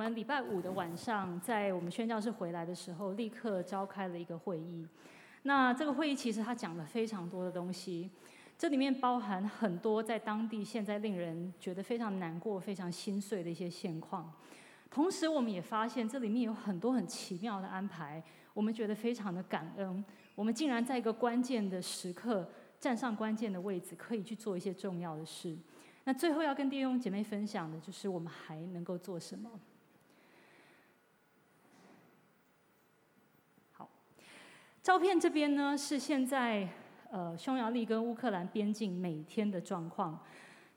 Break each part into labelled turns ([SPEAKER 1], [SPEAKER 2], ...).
[SPEAKER 1] 我们礼拜五的晚上，在我们宣教士回来的时候，立刻召开了一个会议。那这个会议其实他讲了非常多的东西，这里面包含很多在当地现在令人觉得非常难过、非常心碎的一些现况。同时，我们也发现这里面有很多很奇妙的安排，我们觉得非常的感恩。我们竟然在一个关键的时刻站上关键的位置，可以去做一些重要的事。那最后要跟弟兄姐妹分享的就是我们还能够做什么。照片这边呢是现在呃匈牙利跟乌克兰边境每天的状况。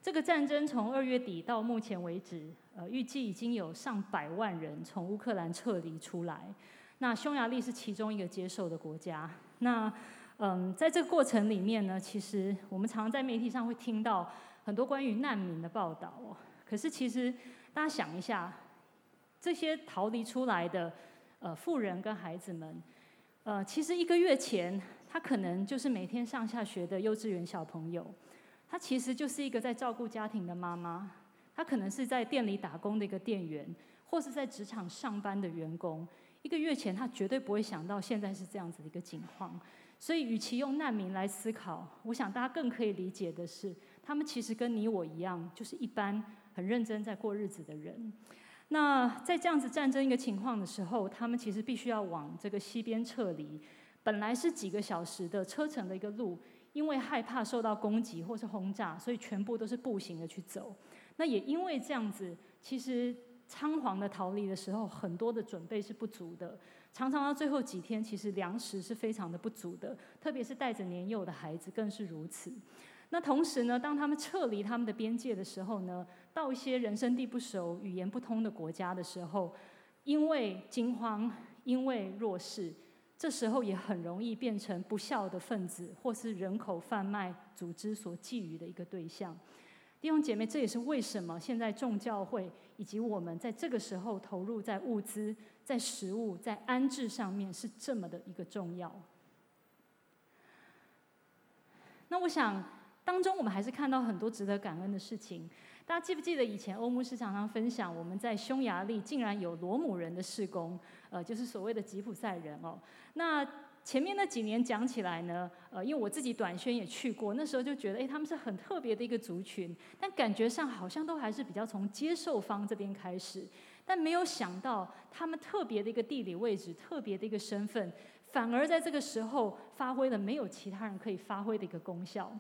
[SPEAKER 1] 这个战争从二月底到目前为止，呃预计已经有上百万人从乌克兰撤离出来。那匈牙利是其中一个接受的国家。那嗯，在这个过程里面呢，其实我们常在媒体上会听到。很多关于难民的报道哦，可是其实大家想一下，这些逃离出来的呃妇人跟孩子们，呃，其实一个月前他可能就是每天上下学的幼稚园小朋友，他其实就是一个在照顾家庭的妈妈，他可能是在店里打工的一个店员，或是在职场上班的员工。一个月前他绝对不会想到现在是这样子的一个情况，所以与其用难民来思考，我想大家更可以理解的是。他们其实跟你我一样，就是一般很认真在过日子的人。那在这样子战争一个情况的时候，他们其实必须要往这个西边撤离。本来是几个小时的车程的一个路，因为害怕受到攻击或是轰炸，所以全部都是步行的去走。那也因为这样子，其实仓皇的逃离的时候，很多的准备是不足的。常常到最后几天，其实粮食是非常的不足的，特别是带着年幼的孩子更是如此。那同时呢，当他们撤离他们的边界的时候呢，到一些人生地不熟、语言不通的国家的时候，因为惊慌，因为弱势，这时候也很容易变成不孝的分子，或是人口贩卖组织所觊觎的一个对象。弟兄姐妹，这也是为什么现在众教会以及我们在这个时候投入在物资、在食物、在安置上面是这么的一个重要。那我想。当中，我们还是看到很多值得感恩的事情。大家记不记得以前欧牧师常常分享，我们在匈牙利竟然有罗姆人的事工，呃，就是所谓的吉普赛人哦。那前面那几年讲起来呢，呃，因为我自己短宣也去过，那时候就觉得，哎，他们是很特别的一个族群，但感觉上好像都还是比较从接受方这边开始，但没有想到他们特别的一个地理位置，特别的一个身份，反而在这个时候发挥了没有其他人可以发挥的一个功效。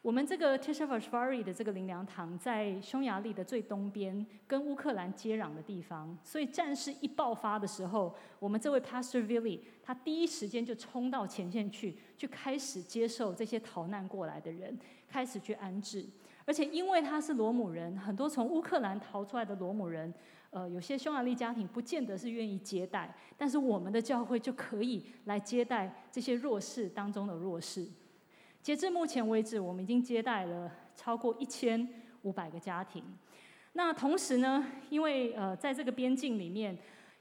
[SPEAKER 1] 我们这个 Tishavarshvili 的这个灵粮堂在匈牙利的最东边，跟乌克兰接壤的地方。所以战事一爆发的时候，我们这位 Pastor Vili 他第一时间就冲到前线去，去开始接受这些逃难过来的人，开始去安置。而且因为他是罗姆人，很多从乌克兰逃出来的罗姆人，呃，有些匈牙利家庭不见得是愿意接待，但是我们的教会就可以来接待这些弱势当中的弱势。截至目前为止，我们已经接待了超过一千五百个家庭。那同时呢，因为呃，在这个边境里面，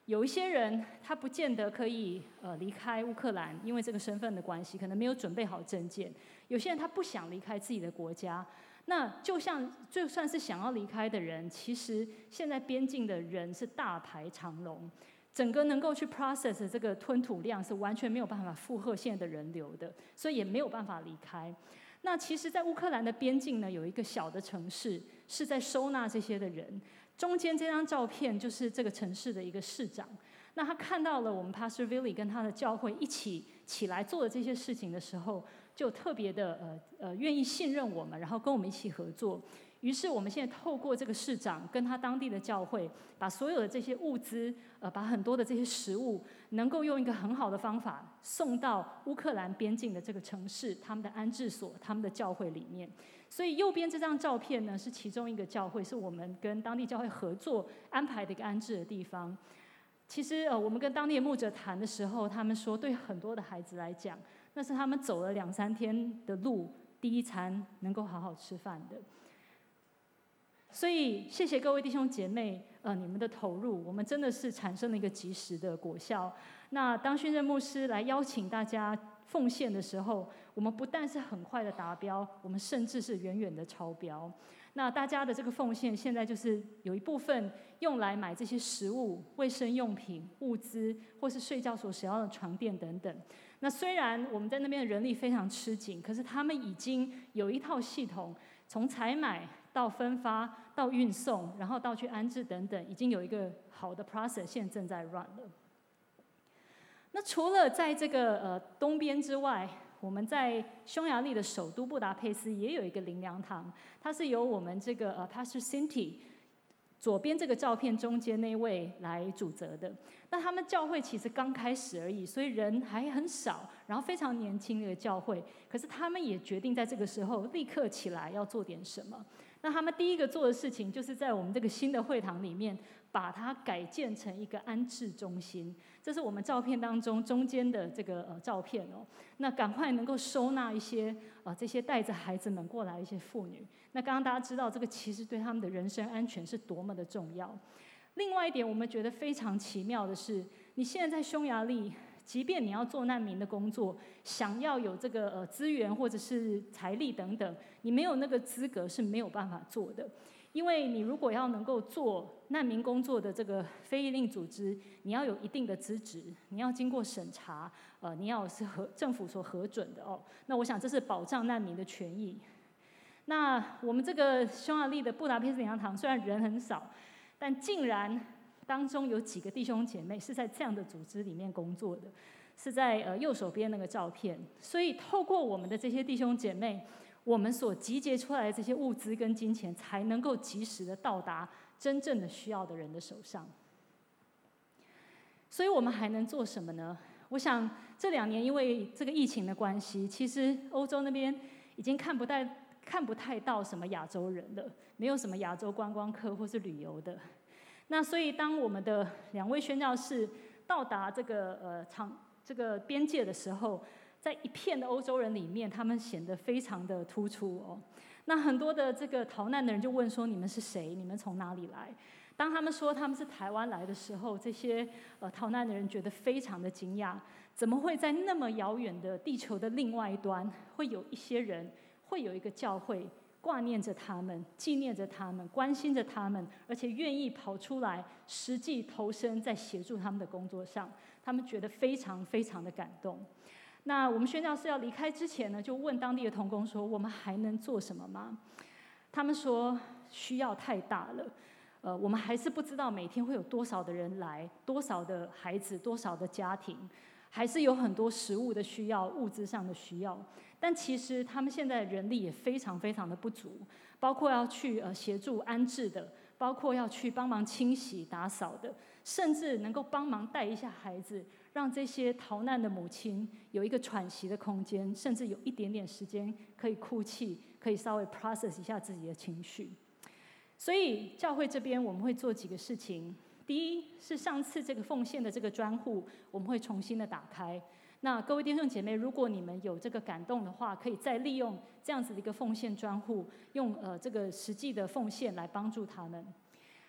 [SPEAKER 1] 有一些人他不见得可以呃离开乌克兰，因为这个身份的关系，可能没有准备好证件。有些人他不想离开自己的国家。那就像就算是想要离开的人，其实现在边境的人是大排长龙。整个能够去 process 的这个吞吐量是完全没有办法负荷现在的人流的，所以也没有办法离开。那其实，在乌克兰的边境呢，有一个小的城市是在收纳这些的人。中间这张照片就是这个城市的一个市长。那他看到了我们 Pastor Vili 跟他的教会一起起来做的这些事情的时候，就特别的呃呃愿意信任我们，然后跟我们一起合作。于是，我们现在透过这个市长跟他当地的教会，把所有的这些物资，呃，把很多的这些食物，能够用一个很好的方法送到乌克兰边境的这个城市，他们的安置所、他们的教会里面。所以，右边这张照片呢，是其中一个教会，是我们跟当地教会合作安排的一个安置的地方。其实，呃，我们跟当地的牧者谈的时候，他们说，对很多的孩子来讲，那是他们走了两三天的路，第一餐能够好好吃饭的。所以谢谢各位弟兄姐妹，呃，你们的投入，我们真的是产生了一个及时的果效。那当宣任牧师来邀请大家奉献的时候，我们不但是很快的达标，我们甚至是远远的超标。那大家的这个奉献，现在就是有一部分用来买这些食物、卫生用品、物资，或是睡觉所使用的床垫等等。那虽然我们在那边的人力非常吃紧，可是他们已经有一套系统，从采买到分发到运送，然后到去安置等等，已经有一个好的 process，现在正在 run 了。那除了在这个呃东边之外，我们在匈牙利的首都布达佩斯也有一个灵粮堂，它是由我们这个呃 Pastor Cindy 左边这个照片中间那位来主责的。那他们教会其实刚开始而已，所以人还很少，然后非常年轻的教会。可是他们也决定在这个时候立刻起来要做点什么。那他们第一个做的事情，就是在我们这个新的会堂里面，把它改建成一个安置中心。这是我们照片当中中间的这个呃照片哦。那赶快能够收纳一些呃这些带着孩子们过来一些妇女。那刚刚大家知道这个其实对他们的人身安全是多么的重要。另外一点，我们觉得非常奇妙的是，你现在在匈牙利，即便你要做难民的工作，想要有这个呃资源或者是财力等等，你没有那个资格是没有办法做的。因为你如果要能够做难民工作的这个非营利组织，你要有一定的资质，你要经过审查，呃，你要是核政府所核准的哦。那我想这是保障难民的权益。那我们这个匈牙利的布达佩斯灵粮堂虽然人很少，但竟然当中有几个弟兄姐妹是在这样的组织里面工作的，是在呃右手边那个照片。所以透过我们的这些弟兄姐妹。我们所集结出来的这些物资跟金钱，才能够及时的到达真正的需要的人的手上。所以我们还能做什么呢？我想这两年因为这个疫情的关系，其实欧洲那边已经看不太看不太到什么亚洲人了，没有什么亚洲观光客或是旅游的。那所以当我们的两位宣教士到达这个呃长这个边界的时候，在一片的欧洲人里面，他们显得非常的突出哦。那很多的这个逃难的人就问说：“你们是谁？你们从哪里来？”当他们说他们是台湾来的时候，这些呃逃难的人觉得非常的惊讶，怎么会在那么遥远的地球的另外一端，会有一些人，会有一个教会挂念着他们，纪念着他们，关心着他们，而且愿意跑出来，实际投身在协助他们的工作上。他们觉得非常非常的感动。那我们宣教士要离开之前呢，就问当地的童工说：“我们还能做什么吗？”他们说：“需要太大了，呃，我们还是不知道每天会有多少的人来，多少的孩子，多少的家庭，还是有很多食物的需要，物资上的需要。但其实他们现在人力也非常非常的不足，包括要去呃协助安置的，包括要去帮忙清洗打扫的，甚至能够帮忙带一下孩子。”让这些逃难的母亲有一个喘息的空间，甚至有一点点时间可以哭泣，可以稍微 process 一下自己的情绪。所以教会这边我们会做几个事情。第一是上次这个奉献的这个专户，我们会重新的打开。那各位弟兄姐妹，如果你们有这个感动的话，可以再利用这样子的一个奉献专户，用呃这个实际的奉献来帮助他们。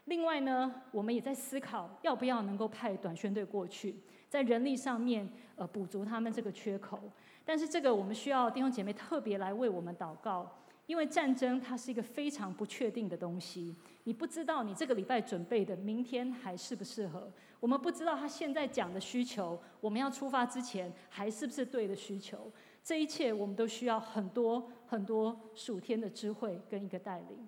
[SPEAKER 1] 另外呢，我们也在思考要不要能够派短宣队过去。在人力上面，呃，补足他们这个缺口。但是这个我们需要弟兄姐妹特别来为我们祷告，因为战争它是一个非常不确定的东西。你不知道你这个礼拜准备的明天还适不适合。我们不知道他现在讲的需求，我们要出发之前还是不是对的需求。这一切我们都需要很多很多属天的智慧跟一个带领。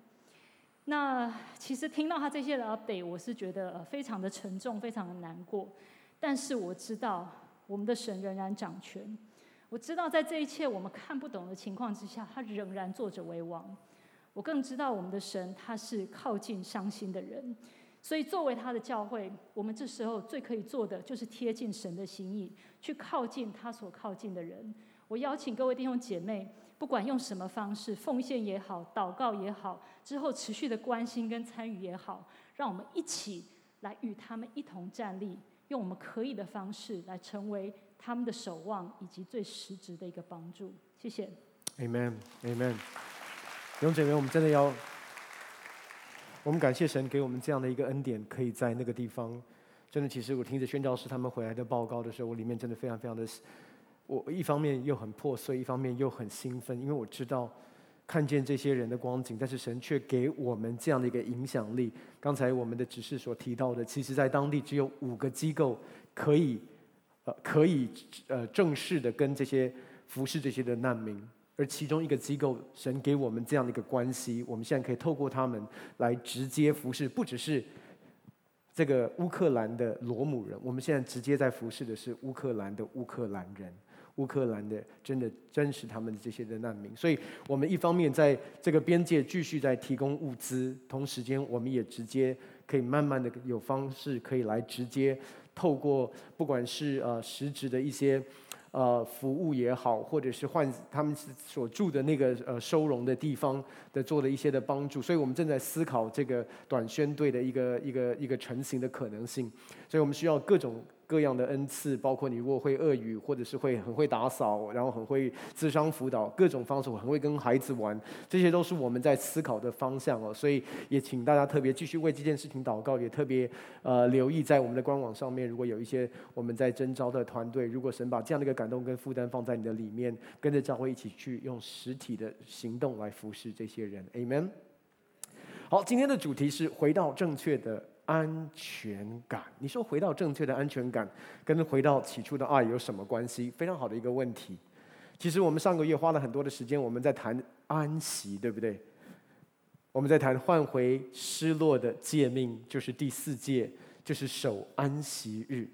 [SPEAKER 1] 那其实听到他这些的 update，我是觉得非常的沉重，非常的难过。但是我知道，我们的神仍然掌权。我知道，在这一切我们看不懂的情况之下，他仍然坐着为王。我更知道，我们的神他是靠近伤心的人。所以，作为他的教会，我们这时候最可以做的，就是贴近神的心意，去靠近他所靠近的人。我邀请各位弟兄姐妹，不管用什么方式，奉献也好，祷告也好，之后持续的关心跟参与也好，让我们一起来与他们一同站立。用我们可以的方式来成为他们的守望，以及最实质的一个帮助。谢谢。
[SPEAKER 2] Amen，Amen。弟兄姐妹，我们真的要我们感谢神给我们这样的一个恩典，可以在那个地方。真的，其实我听着宣教师他们回来的报告的时候，我里面真的非常非常的，我一方面又很破碎，一方面又很兴奋，因为我知道。看见这些人的光景，但是神却给我们这样的一个影响力。刚才我们的指示所提到的，其实在当地只有五个机构可以，呃，可以呃正式的跟这些服侍这些的难民，而其中一个机构，神给我们这样的一个关系，我们现在可以透过他们来直接服侍，不只是这个乌克兰的罗姆人，我们现在直接在服侍的是乌克兰的乌克兰人。乌克兰的真的真实他们的这些的难民，所以我们一方面在这个边界继续在提供物资，同时间我们也直接可以慢慢的有方式可以来直接透过不管是呃实质的一些呃服务也好，或者是换他们所住的那个呃收容的地方的做了一些的帮助，所以我们正在思考这个短宣队的一个一个一个成型的可能性，所以我们需要各种。各样的恩赐，包括你如果会俄语，或者是会很会打扫，然后很会智商辅导，各种方式，我很会跟孩子玩，这些都是我们在思考的方向哦。所以也请大家特别继续为这件事情祷告，也特别呃留意在我们的官网上面，如果有一些我们在征招的团队，如果神把这样的一个感动跟负担放在你的里面，跟着教会一起去用实体的行动来服侍这些人，Amen。好，今天的主题是回到正确的。安全感，你说回到正确的安全感，跟回到起初的爱有什么关系？非常好的一个问题。其实我们上个月花了很多的时间，我们在谈安息，对不对？我们在谈换回失落的诫命，就是第四诫，就是守安息日。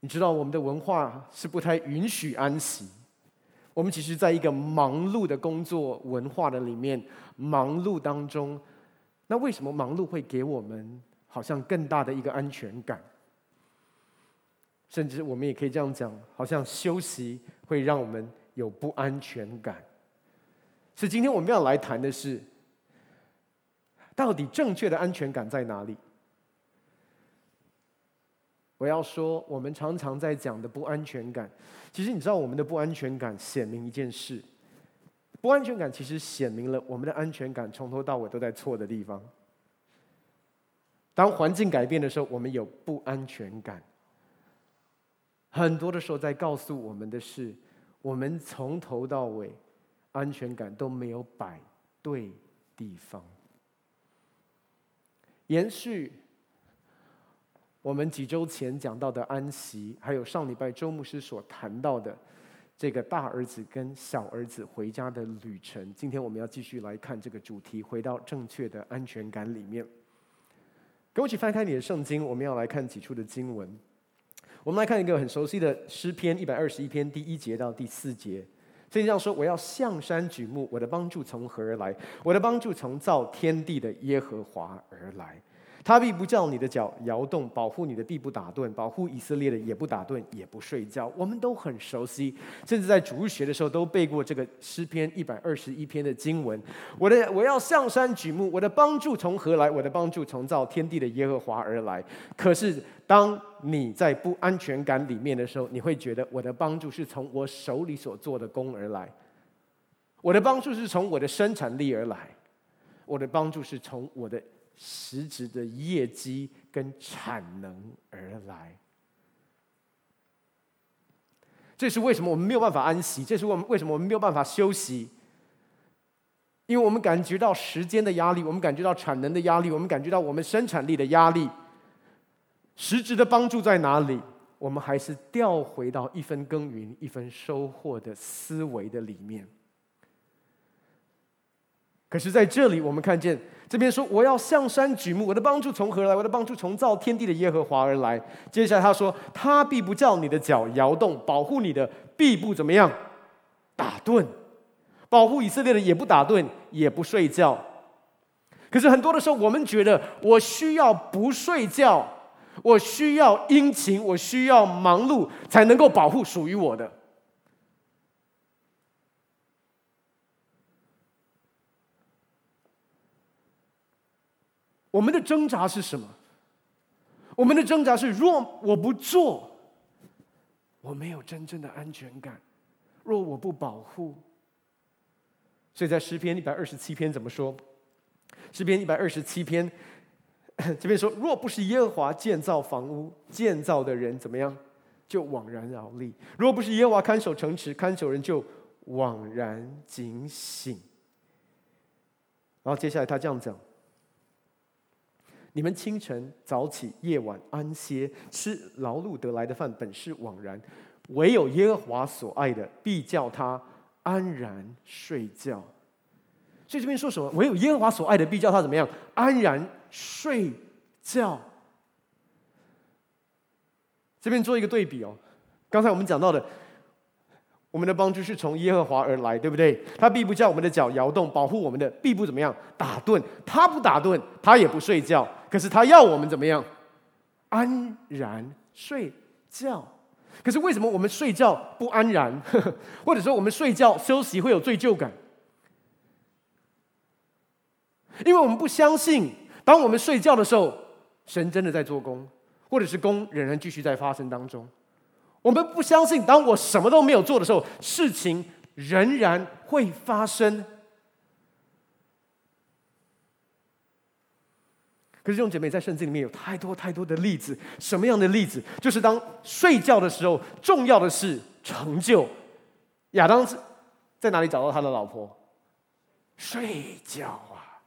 [SPEAKER 2] 你知道我们的文化是不太允许安息。我们其实在一个忙碌的工作文化的里面，忙碌当中。那为什么忙碌会给我们好像更大的一个安全感？甚至我们也可以这样讲，好像休息会让我们有不安全感。所以今天我们要来谈的是，到底正确的安全感在哪里？我要说，我们常常在讲的不安全感，其实你知道，我们的不安全感显明一件事。不安全感其实显明了我们的安全感从头到尾都在错的地方。当环境改变的时候，我们有不安全感。很多的时候在告诉我们的是，我们从头到尾安全感都没有摆对地方。延续我们几周前讲到的安息，还有上礼拜周牧师所谈到的。这个大儿子跟小儿子回家的旅程，今天我们要继续来看这个主题，回到正确的安全感里面。跟我一起翻开你的圣经，我们要来看几处的经文。我们来看一个很熟悉的诗篇一百二十一篇第一节到第四节。圣经上说：“我要向山举目，我的帮助从何而来？我的帮助从造天地的耶和华而来。”他必不叫你的脚摇动，保护你的必不打盹，保护以色列的也不打盹，也不睡觉。我们都很熟悉，甚至在主日学的时候都背过这个诗篇一百二十一篇的经文。我的我要向山举目，我的帮助从何来？我的帮助从造天地的耶和华而来。可是当你在不安全感里面的时候，你会觉得我的帮助是从我手里所做的工而来，我的帮助是从我的生产力而来，我的帮助是从我的。实质的业绩跟产能而来，这是为什么我们没有办法安息？这是我们为什么我们没有办法休息？因为我们感觉到时间的压力，我们感觉到产能的压力，我们感觉到我们生产力的压力。实质的帮助在哪里？我们还是调回到一分耕耘一分收获的思维的里面。可是在这里，我们看见。这边说，我要向山举目，我的帮助从何来？我的帮助从造天地的耶和华而来。接下来他说，他必不叫你的脚摇动，保护你的必不怎么样打盹，保护以色列的也不打盹，也不睡觉。可是很多的时候，我们觉得我需要不睡觉，我需要殷勤，我需要忙碌，才能够保护属于我的。我们的挣扎是什么？我们的挣扎是：若我不做，我没有真正的安全感；若我不保护，所以在诗篇一百二十七篇怎么说？诗篇一百二十七篇，这边说：若不是耶和华建造房屋，建造的人怎么样？就枉然劳力；若不是耶和华看守城池，看守人就枉然警醒。然后接下来他这样讲：你们清晨早起，夜晚安歇，吃劳碌得来的饭，本是枉然；唯有耶和华所爱的，必叫他安然睡觉。所以这边说什么？唯有耶和华所爱的，必叫他怎么样？安然睡觉。这边做一个对比哦，刚才我们讲到的，我们的帮助是从耶和华而来，对不对？他必不叫我们的脚摇动，保护我们的必不怎么样打盹，他不打盹，他也不睡觉。可是他要我们怎么样？安然睡觉。可是为什么我们睡觉不安然？或者说我们睡觉休息会有罪疚感？因为我们不相信，当我们睡觉的时候，神真的在做工。或者是工仍然继续在发生当中，我们不相信，当我什么都没有做的时候，事情仍然会发生。可是弟兄姐妹，在圣经里面有太多太多的例子，什么样的例子？就是当睡觉的时候，重要的是成就。亚当在哪里找到他的老婆？睡觉啊，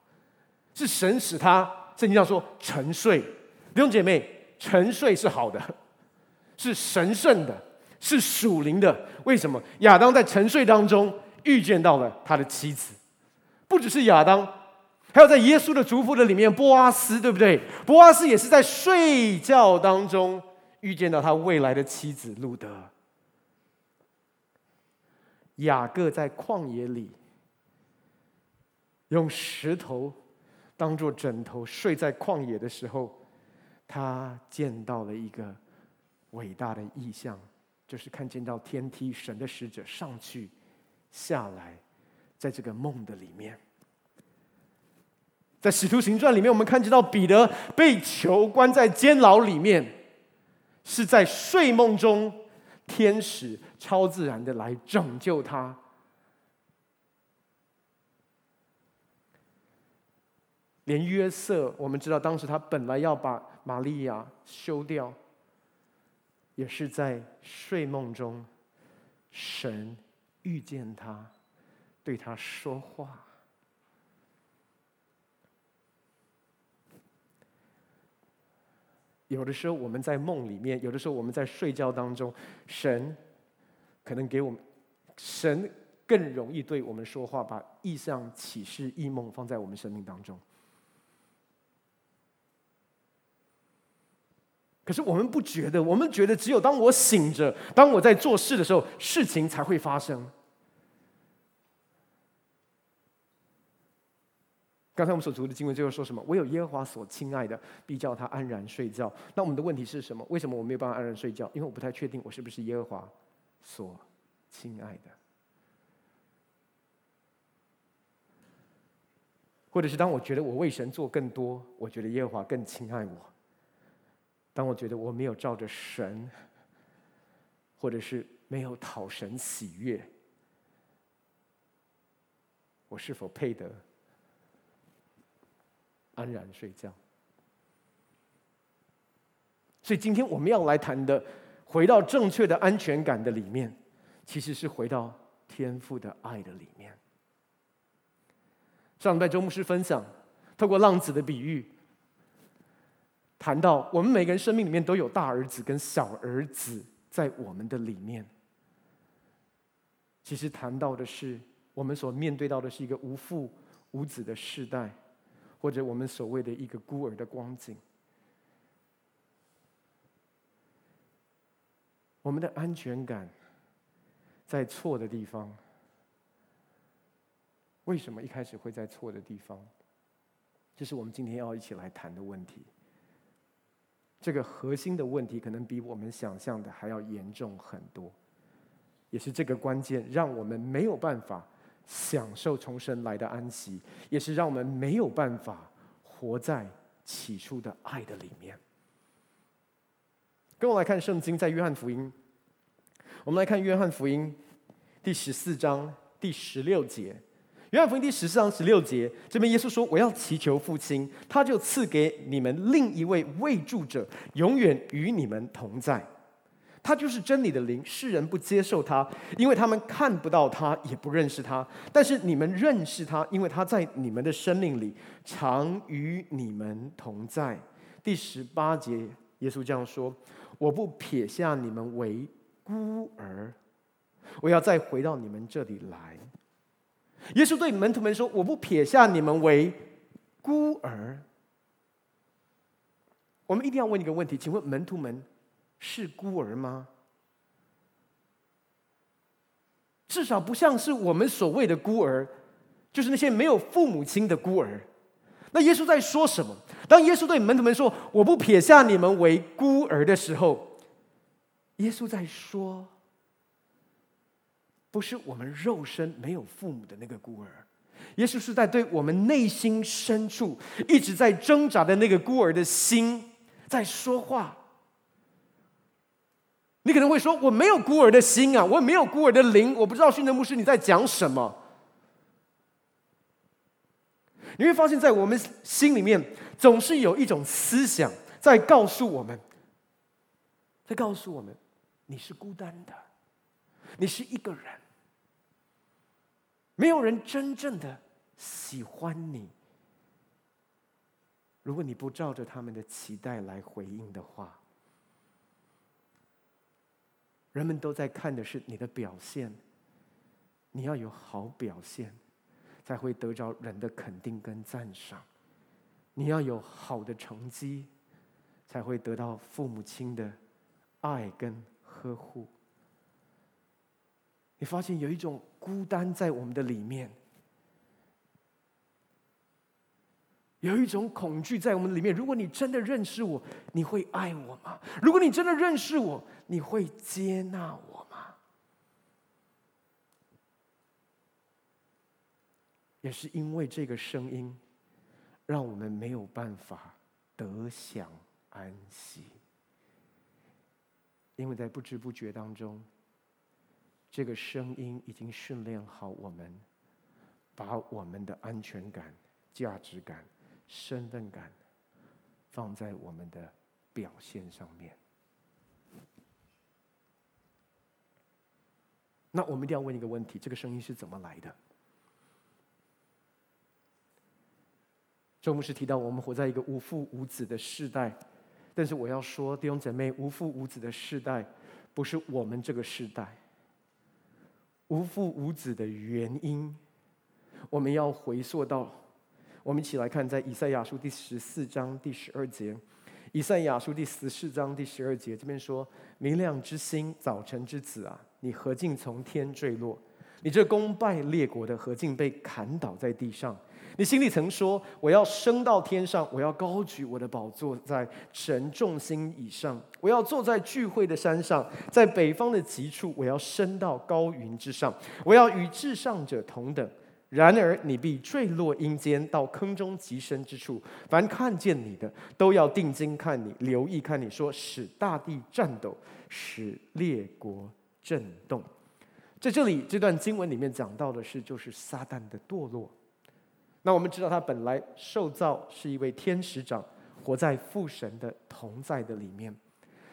[SPEAKER 2] 是神使他，圣经上说沉睡。弟兄姐妹。沉睡是好的，是神圣的，是属灵的。为什么？亚当在沉睡当中遇见到了他的妻子，不只是亚当，还有在耶稣的嘱咐的里面，波阿斯，对不对？波阿斯也是在睡觉当中遇见到他未来的妻子路德。雅各在旷野里用石头当做枕头睡在旷野的时候。他见到了一个伟大的异象，就是看见到天梯，神的使者上去、下来，在这个梦的里面。在使徒行传里面，我们看见到彼得被囚关在监牢里面，是在睡梦中，天使超自然的来拯救他。连约瑟，我们知道当时他本来要把玛利亚休掉，也是在睡梦中，神遇见他，对他说话。有的时候我们在梦里面，有的时候我们在睡觉当中，神可能给我们，神更容易对我们说话，把异象、启示、异梦放在我们生命当中。可是我们不觉得，我们觉得只有当我醒着，当我在做事的时候，事情才会发生。刚才我们所读的经文最后说什么？唯有耶和华所亲爱的，必叫他安然睡觉。那我们的问题是什么？为什么我没有办法安然睡觉？因为我不太确定我是不是耶和华所亲爱的，或者是当我觉得我为神做更多，我觉得耶和华更亲爱我。当我觉得我没有照着神，或者是没有讨神喜悦，我是否配得安然睡觉？所以今天我们要来谈的，回到正确的安全感的里面，其实是回到天父的爱的里面。上礼拜周牧师分享，透过浪子的比喻。谈到我们每个人生命里面都有大儿子跟小儿子在我们的里面，其实谈到的是我们所面对到的是一个无父无子的世代，或者我们所谓的一个孤儿的光景。我们的安全感在错的地方，为什么一开始会在错的地方？这是我们今天要一起来谈的问题。这个核心的问题可能比我们想象的还要严重很多，也是这个关键，让我们没有办法享受重生来的安息，也是让我们没有办法活在起初的爱的里面。跟我来看圣经，在约翰福音，我们来看约翰福音第十四章第十六节。约翰福音第十四章十六节，这边耶稣说：“我要祈求父亲，他就赐给你们另一位慰助者，永远与你们同在。他就是真理的灵，世人不接受他，因为他们看不到他，也不认识他。但是你们认识他，因为他在你们的生命里，常与你们同在。”第十八节，耶稣这样说：“我不撇下你们为孤儿，我要再回到你们这里来。”耶稣对门徒们说：“我不撇下你们为孤儿。”我们一定要问一个问题，请问门徒们是孤儿吗？至少不像是我们所谓的孤儿，就是那些没有父母亲的孤儿。那耶稣在说什么？当耶稣对门徒们说“我不撇下你们为孤儿”的时候，耶稣在说。不是我们肉身没有父母的那个孤儿，耶稣是在对我们内心深处一直在挣扎的那个孤儿的心在说话。你可能会说：“我没有孤儿的心啊，我也没有孤儿的灵，我不知道训德牧师你在讲什么。”你会发现在我们心里面总是有一种思想在告诉我们，在告诉我们你是孤单的，你是一个人。没有人真正的喜欢你。如果你不照着他们的期待来回应的话，人们都在看的是你的表现。你要有好表现，才会得着人的肯定跟赞赏。你要有好的成绩，才会得到父母亲的爱跟呵护。你发现有一种孤单在我们的里面，有一种恐惧在我们里面。如果你真的认识我，你会爱我吗？如果你真的认识我，你会接纳我吗？也是因为这个声音，让我们没有办法得享安息，因为在不知不觉当中。这个声音已经训练好我们，把我们的安全感、价值感、身份感放在我们的表现上面。那我们一定要问一个问题：这个声音是怎么来的？周牧师提到，我们活在一个无父无子的世代，但是我要说，弟兄姐妹，无父无子的世代不是我们这个世代。无父无子的原因，我们要回溯到，我们一起来看，在以赛亚书第十四章第十二节。以赛亚书第十四章第十二节这边说：“明亮之星，早晨之子啊，你何竟从天坠落？你这攻败列国的，何竟被砍倒在地上？”你心里曾说：“我要升到天上，我要高举我的宝座在神众星以上，我要坐在聚会的山上，在北方的极处，我要升到高云之上，我要与至上者同等。然而你必坠落阴间，到坑中极深之处。凡看见你的，都要定睛看你，留意看你说，使大地颤抖，使列国震动。”在这里，这段经文里面讲到的是，就是撒旦的堕落。那我们知道，他本来受造是一位天使长，活在父神的同在的里面，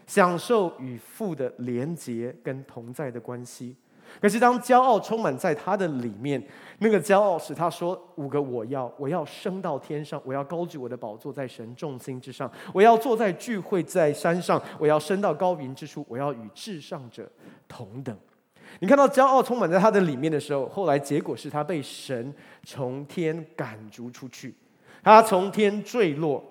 [SPEAKER 2] 享受与父的连结跟同在的关系。可是当骄傲充满在他的里面，那个骄傲使他说五个我要：我要升到天上，我要高举我的宝座在神众心之上，我要坐在聚会在山上，我要升到高云之处，我要与至上者同等。你看到骄傲充满在他的里面的时候，后来结果是他被神从天赶逐出去，他从天坠落。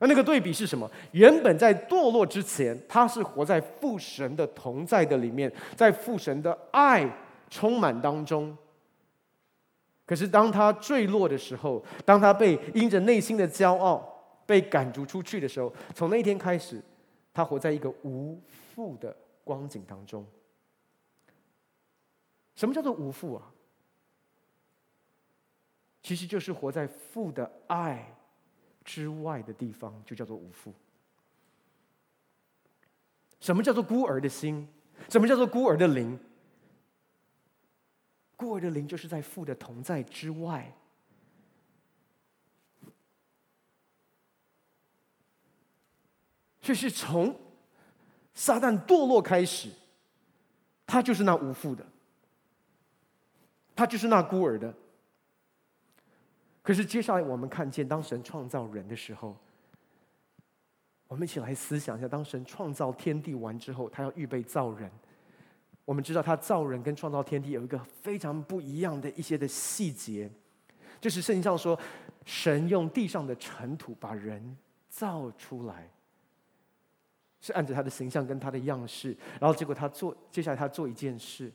[SPEAKER 2] 那那个对比是什么？原本在堕落之前，他是活在父神的同在的里面，在父神的爱充满当中。可是当他坠落的时候，当他被因着内心的骄傲被赶逐出去的时候，从那一天开始，他活在一个无父的光景当中。什么叫做无父啊？其实就是活在父的爱之外的地方，就叫做无父。什么叫做孤儿的心？什么叫做孤儿的灵？孤儿的灵就是在父的同在之外。这是从撒旦堕落开始，他就是那无父的，他就是那孤儿的。可是接下来我们看见，当神创造人的时候，我们一起来思想一下：当神创造天地完之后，他要预备造人。我们知道，他造人跟创造天地有一个非常不一样的一些的细节，就是圣经上说，神用地上的尘土把人造出来。是按着他的形象跟他的样式，然后结果他做，接下来他做一件事，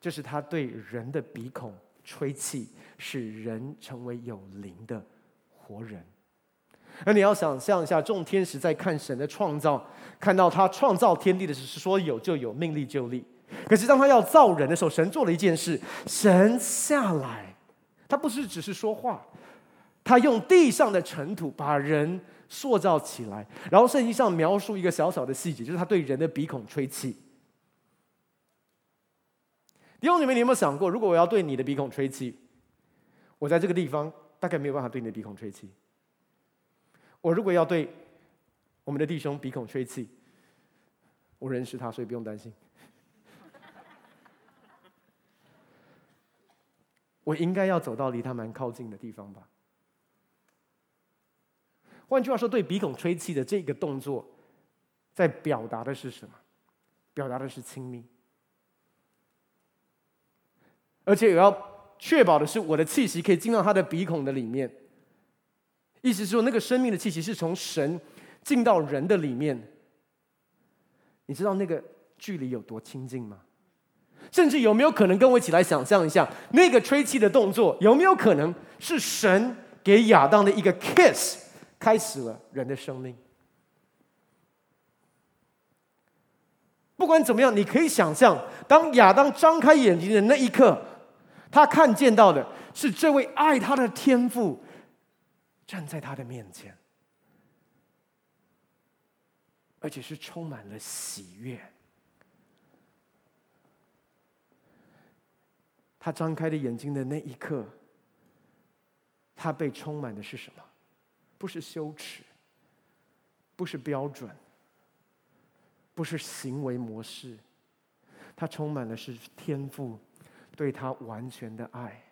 [SPEAKER 2] 就是他对人的鼻孔吹气，使人成为有灵的活人。而你要想象一下，众天使在看神的创造，看到他创造天地的时候是说有就有，命立就立。可是当他要造人的时候，神做了一件事，神下来，他不是只是说话，他用地上的尘土把人。塑造起来，然后圣经上描述一个小小的细节，就是他对人的鼻孔吹气。弟兄姊妹，你有没有想过，如果我要对你的鼻孔吹气，我在这个地方大概没有办法对你的鼻孔吹气。我如果要对我们的弟兄鼻孔吹气，我认识他，所以不用担心。我应该要走到离他蛮靠近的地方吧。换句话说，对鼻孔吹气的这个动作，在表达的是什么？表达的是亲密，而且也要确保的是，我的气息可以进到他的鼻孔的里面。意思是说，那个生命的气息是从神进到人的里面。你知道那个距离有多亲近吗？甚至有没有可能跟我一起来想象一下，那个吹气的动作有没有可能是神给亚当的一个 kiss？开始了人的生命。不管怎么样，你可以想象，当亚当张开眼睛的那一刻，他看见到的是这位爱他的天父站在他的面前，而且是充满了喜悦。他张开的眼睛的那一刻，他被充满的是什么？不是羞耻，不是标准，不是行为模式，他充满的是天赋对他完全的爱。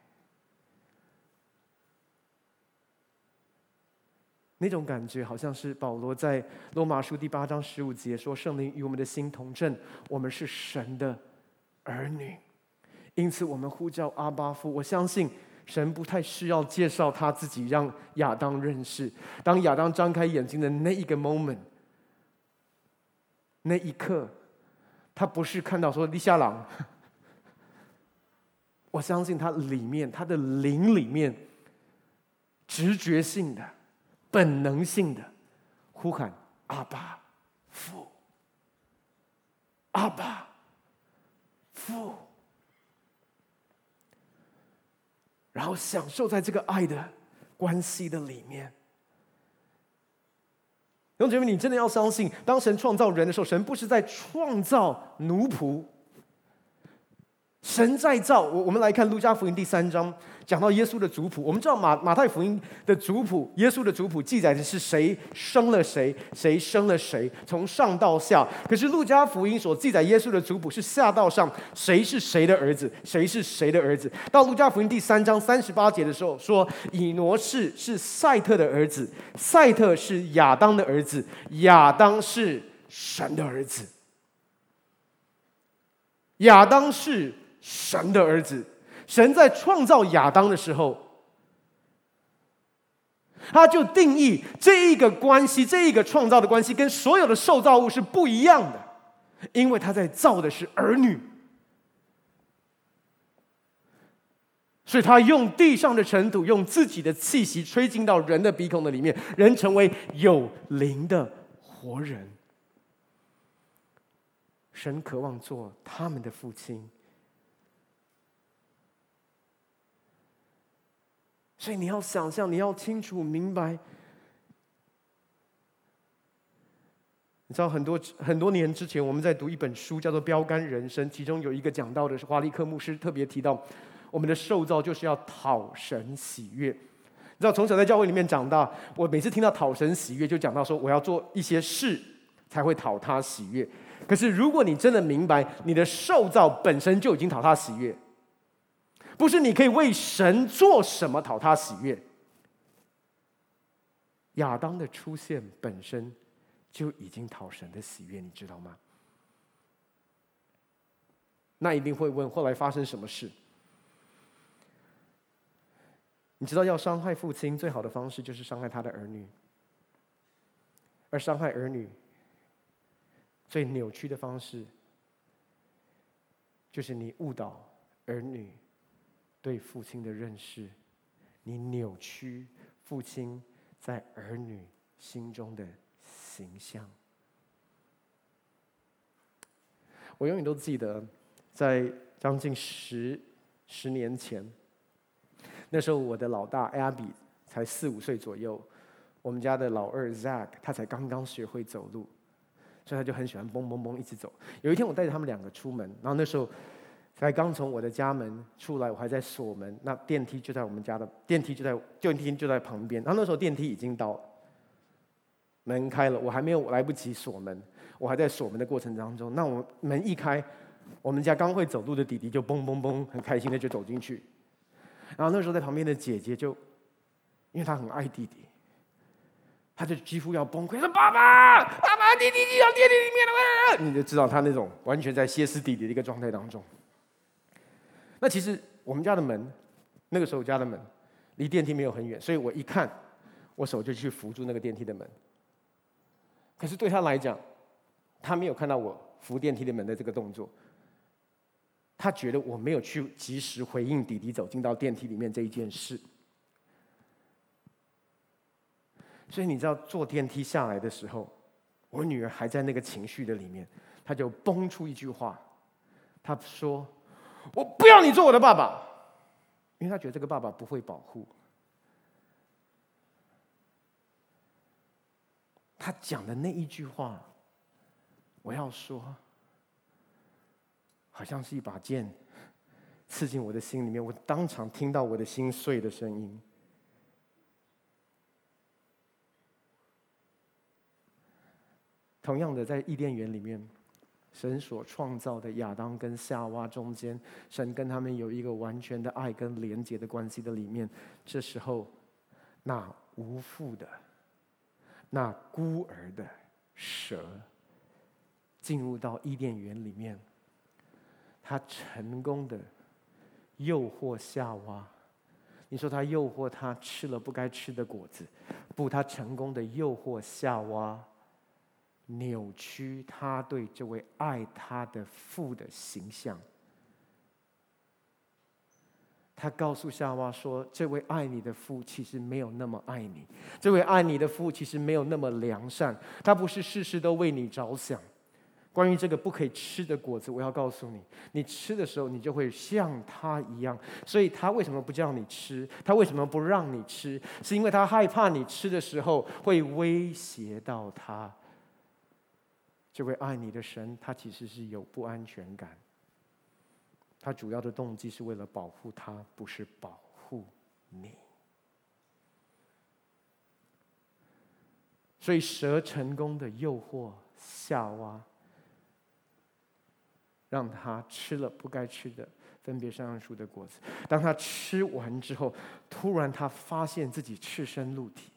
[SPEAKER 2] 那种感觉好像是保罗在罗马书第八章十五节说：“圣灵与我们的心同证，我们是神的儿女，因此我们呼叫阿爸父。”我相信。神不太需要介绍他自己，让亚当认识。当亚当张开眼睛的那一个 moment，那一刻，他不是看到说“李夏朗”，我相信他里面，他的灵里面，直觉性的、本能性的呼喊“阿爸父”，阿爸父。然后享受在这个爱的关系的里面。弟兄姐妹，你真的要相信，当神创造人的时候，神不是在创造奴仆。神在造我，我们来看路加福音第三章，讲到耶稣的族谱。我们知道马马太福音的族谱，耶稣的族谱记载的是谁生了谁，谁生了谁，从上到下。可是路加福音所记载耶稣的族谱是下到上，谁是谁的儿子，谁是谁的儿子。到路加福音第三章三十八节的时候，说以挪士是赛特的儿子，赛特是亚当的儿子，亚当是神的儿子，亚当是。神的儿子，神在创造亚当的时候，他就定义这一个关系，这一个创造的关系跟所有的受造物是不一样的，因为他在造的是儿女，所以他用地上的尘土，用自己的气息吹进到人的鼻孔的里面，人成为有灵的活人。神渴望做他们的父亲。所以你要想象，你要清楚明白。你知道很多很多年之前，我们在读一本书，叫做《标杆人生》，其中有一个讲到的是华利克牧师特别提到，我们的受造就是要讨神喜悦。你知道，从小在教会里面长大，我每次听到讨神喜悦，就讲到说我要做一些事才会讨他喜悦。可是如果你真的明白，你的受造本身就已经讨他喜悦，不是你可以为神做什么讨他喜悦。亚当的出现本身就已经讨神的喜悦，你知道吗？那一定会问，后来发生什么事？你知道，要伤害父亲最好的方式就是伤害他的儿女，而伤害儿女最扭曲的方式，就是你误导儿女对父亲的认识，你扭曲父亲在儿女心中的形象。我永远都记得，在将近十十年前。那时候我的老大 Abby 才四五岁左右，我们家的老二 Zach 他才刚刚学会走路，所以他就很喜欢蹦蹦蹦一直走。有一天我带着他们两个出门，然后那时候才刚从我的家门出来，我还在锁门，那电梯就在我们家的电梯就在电梯就在旁边。然后那时候电梯已经到，门开了，我还没有来不及锁门，我还在锁门的过程当中。那我门一开，我们家刚会走路的弟弟就嘣嘣嘣，很开心的就走进去。然后那时候在旁边的姐姐就，因为她很爱弟弟，她就几乎要崩溃，说：“爸爸，爸爸，弟弟进到电梯里面了！”你就知道她那种完全在歇斯底里的一个状态当中。那其实我们家的门，那个时候家的门离电梯没有很远，所以我一看，我手就去扶住那个电梯的门。可是对他来讲，他没有看到我扶电梯的门的这个动作。他觉得我没有去及时回应弟弟走进到电梯里面这一件事，所以你知道坐电梯下来的时候，我女儿还在那个情绪的里面，她就蹦出一句话，她说：“我不要你做我的爸爸，因为他觉得这个爸爸不会保护。”他讲的那一句话，我要说。好像是一把剑刺进我的心里面，我当场听到我的心碎的声音。同样的，在伊甸园里面，神所创造的亚当跟夏娃中间，神跟他们有一个完全的爱跟连结的关系的里面，这时候，那无父的、那孤儿的蛇进入到伊甸园里面。他成功的诱惑夏娃，你说他诱惑他吃了不该吃的果子，不，他成功的诱惑夏娃，扭曲他对这位爱他的父的形象。他告诉夏娃说：“这位爱你的父其实没有那么爱你，这位爱你的父其实没有那么良善，他不是事事都为你着想。”关于这个不可以吃的果子，我要告诉你，你吃的时候，你就会像他一样。所以他为什么不叫你吃？他为什么不让你吃？是因为他害怕你吃的时候会威胁到他。这位爱你的神，他其实是有不安全感。他主要的动机是为了保护他，不是保护你。所以蛇成功的诱惑夏娃。让他吃了不该吃的分别善恶树的果子。当他吃完之后，突然他发现自己赤身露体。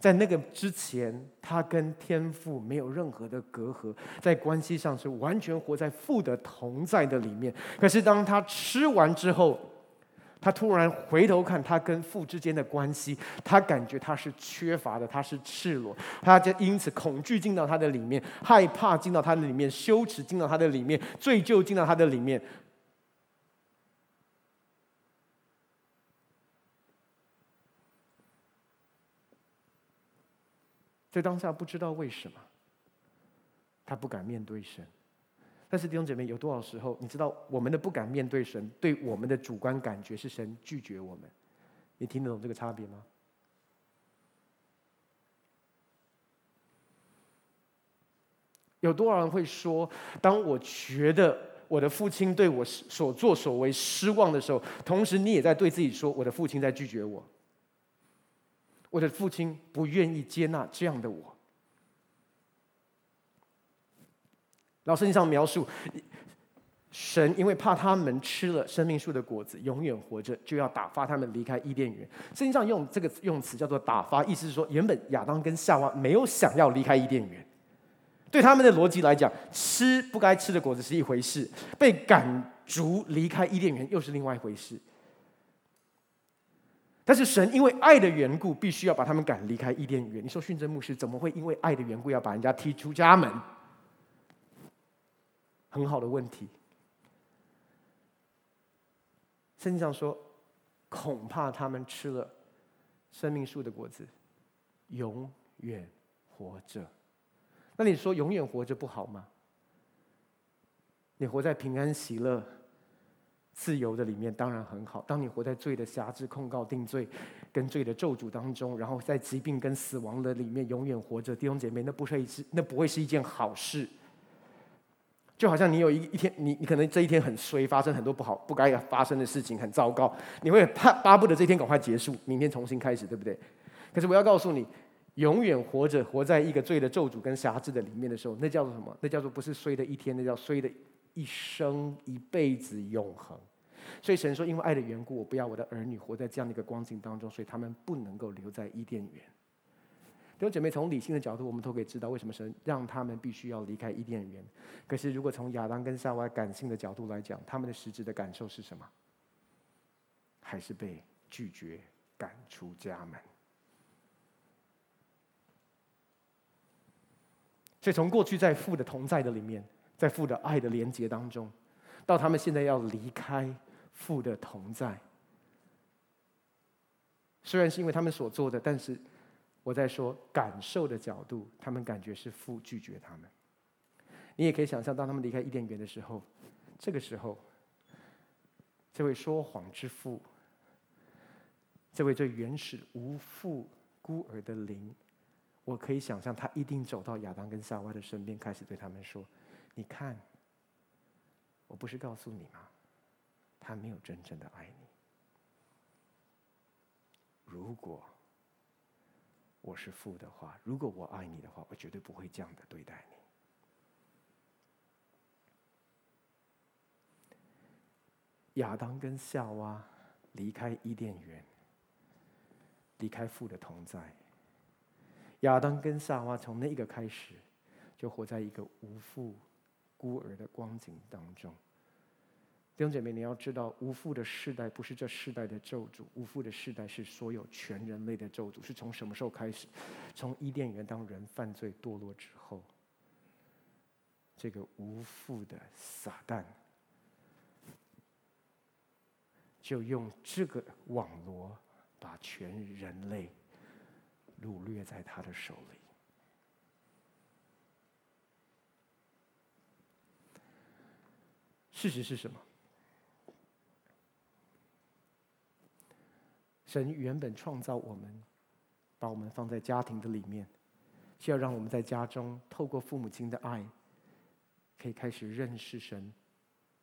[SPEAKER 2] 在那个之前，他跟天父没有任何的隔阂，在关系上是完全活在父的同在的里面。可是当他吃完之后，他突然回头看他跟父之间的关系，他感觉他是缺乏的，他是赤裸，他就因此恐惧进到他的里面，害怕进到他的里面，羞耻进到他的里面，罪疚进到他的里面。在当下不知道为什么，他不敢面对神。但是弟兄姐妹，有多少时候，你知道我们的不敢面对神，对我们的主观感觉是神拒绝我们？你听得懂这个差别吗？有多少人会说，当我觉得我的父亲对我所作所为失望的时候，同时你也在对自己说，我的父亲在拒绝我，我的父亲不愿意接纳这样的我。老圣经上描述，神因为怕他们吃了生命树的果子，永远活着，就要打发他们离开伊甸园。圣经上用这个用词叫做“打发”，意思是说，原本亚当跟夏娃没有想要离开伊甸园。对他们的逻辑来讲，吃不该吃的果子是一回事，被赶逐离开伊甸园又是另外一回事。但是神因为爱的缘故，必须要把他们赶离开伊甸园。你说，训正牧师怎么会因为爱的缘故要把人家踢出家门？很好的问题。圣经上说，恐怕他们吃了生命树的果子，永远活着。那你说永远活着不好吗？你活在平安喜乐、自由的里面，当然很好。当你活在罪的辖制、控告、定罪、跟罪的咒诅当中，然后在疾病跟死亡的里面永远活着，弟兄姐妹，那不是那不会是一件好事。就好像你有一一天，你你可能这一天很衰，发生很多不好、不该发生的事情，很糟糕，你会怕巴不得这一天赶快结束，明天重新开始，对不对？可是我要告诉你。永远活着，活在一个罪的咒诅跟辖制的里面的时候，那叫做什么？那叫做不是衰的一天，那叫衰的一生、一辈子、永恒。所以神说，因为爱的缘故，我不要我的儿女活在这样的一个光景当中，所以他们不能够留在伊甸园。弟兄姐妹，从理性的角度，我们都可以知道为什么神让他们必须要离开伊甸园。可是，如果从亚当跟夏娃感性的角度来讲，他们的实质的感受是什么？还是被拒绝、赶出家门？所以，从过去在父的同在的里面，在父的爱的连结当中，到他们现在要离开父的同在，虽然是因为他们所做的，但是我在说感受的角度，他们感觉是父拒绝他们。你也可以想象，当他们离开伊甸园的时候，这个时候，这位说谎之父，这位最原始无父孤儿的灵。我可以想象，他一定走到亚当跟夏娃的身边，开始对他们说：“你看，我不是告诉你吗？他没有真正的爱你。如果我是父的话，如果我爱你的话，我绝对不会这样的对待你。”亚当跟夏娃离开伊甸园，离开父的同在。亚当跟夏娃从那一个开始，就活在一个无父孤儿的光景当中。弟兄姐妹，你要知道，无父的世代不是这世代的咒诅，无父的世代是所有全人类的咒诅。是从什么时候开始？从伊甸园当人犯罪堕落之后，这个无父的撒旦，就用这个网罗把全人类。掳掠在他的手里。事实是什么？神原本创造我们，把我们放在家庭的里面，是要让我们在家中透过父母亲的爱，可以开始认识神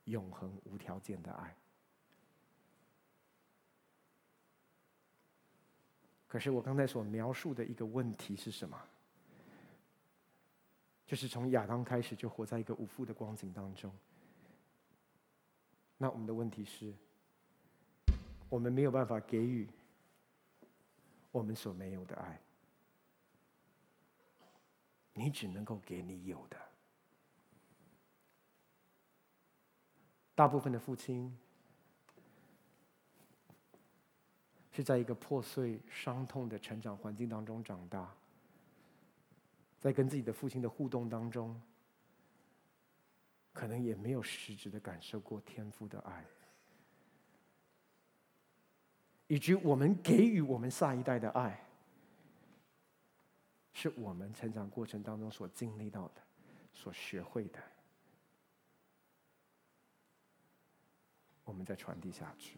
[SPEAKER 2] 永恒无条件的爱。可是我刚才所描述的一个问题是什么？就是从亚当开始就活在一个无父的光景当中。那我们的问题是，我们没有办法给予我们所没有的爱，你只能够给你有的。大部分的父亲。是在一个破碎、伤痛的成长环境当中长大，在跟自己的父亲的互动当中，可能也没有实质的感受过天父的爱，以及我们给予我们下一代的爱，是我们成长过程当中所经历到的、所学会的，我们再传递下去。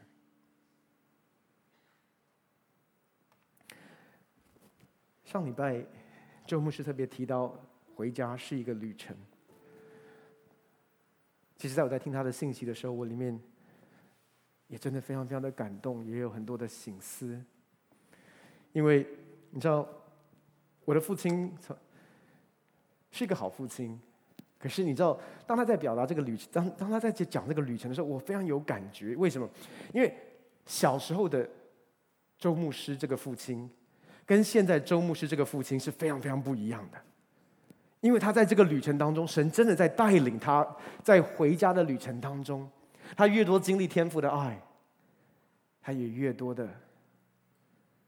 [SPEAKER 2] 上礼拜，周牧师特别提到，回家是一个旅程。其实，在我在听他的信息的时候，我里面也真的非常非常的感动，也有很多的醒思。因为你知道，我的父亲是一个好父亲，可是你知道，当他在表达这个旅程，当当他在讲这个旅程的时候，我非常有感觉。为什么？因为小时候的周牧师这个父亲，跟现在周牧师这个父亲是非常非常不一样的。因为他在这个旅程当中，神真的在带领他，在回家的旅程当中，他越多经历天父的爱，他也越多的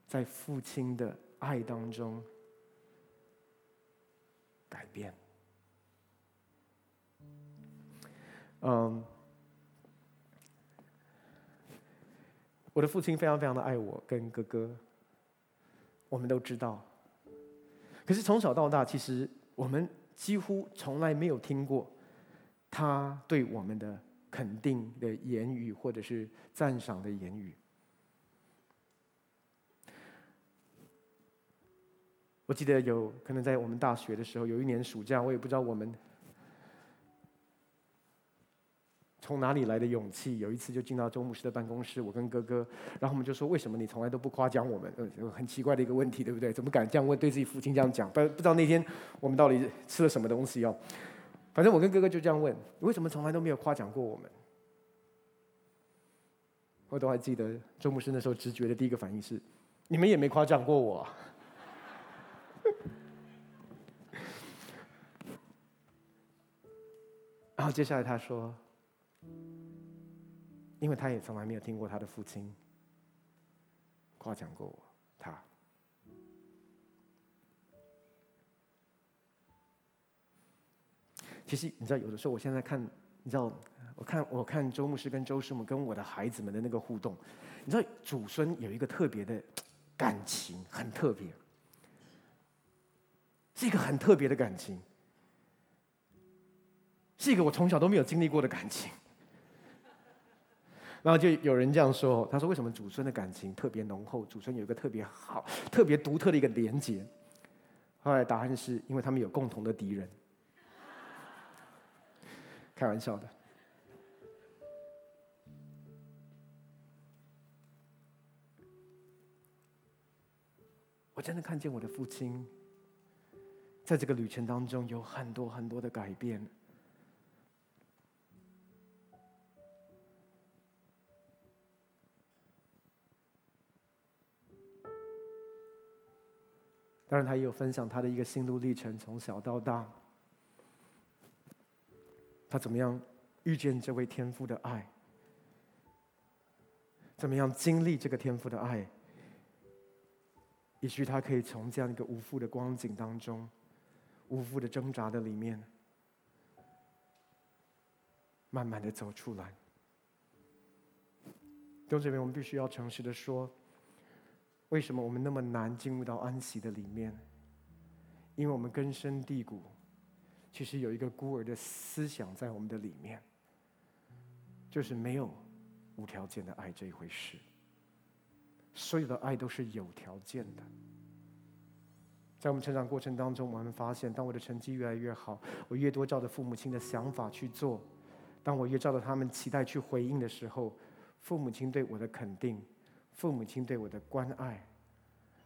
[SPEAKER 2] 在父亲的爱当中改变。嗯，我的父亲非常非常的爱我跟哥哥，我们都知道。可是从小到大，其实。我们几乎从来没有听过他对我们的肯定的言语，或者是赞赏的言语。我记得有可能在我们大学的时候，有一年暑假，我也不知道我们。从哪里来的勇气？有一次就进到周牧师的办公室，我跟哥哥，然后我们就说：“为什么你从来都不夸奖我们？”呃，很奇怪的一个问题，对不对？怎么敢这样问？对自己父亲这样讲？不不知道那天我们到底吃了什么东西哦。反正我跟哥哥就这样问：“你为什么从来都没有夸奖过我们？”我都还记得周牧师那时候直觉的第一个反应是：“你们也没夸奖过我。”然后接下来他说。因为他也从来没有听过他的父亲夸奖过我，其实你知道，有的时候我现在看，你知道，我看我看周牧师跟周师母跟我的孩子们的那个互动，你知道，祖孙有一个特别的感情，很特别，是一个很特别的感情，是一个我从小都没有经历过的感情。然后就有人这样说，他说：“为什么祖孙的感情特别浓厚？祖孙有一个特别好、特别独特的一个连结。”后来答案是因为他们有共同的敌人。开玩笑的。我真的看见我的父亲，在这个旅程当中有很多很多的改变。当然，他也有分享他的一个心路历程，从小到大，他怎么样遇见这位天父的爱，怎么样经历这个天父的爱，也许他可以从这样一个无父的光景当中，无父的挣扎的里面，慢慢的走出来。弟兄姊妹，我们必须要诚实的说。为什么我们那么难进入到安息的里面？因为我们根深蒂固，其实有一个孤儿的思想在我们的里面，就是没有无条件的爱这一回事。所有的爱都是有条件的。在我们成长过程当中，我们发现，当我的成绩越来越好，我越多照着父母亲的想法去做，当我越照着他们期待去回应的时候，父母亲对我的肯定。父母亲对我的关爱，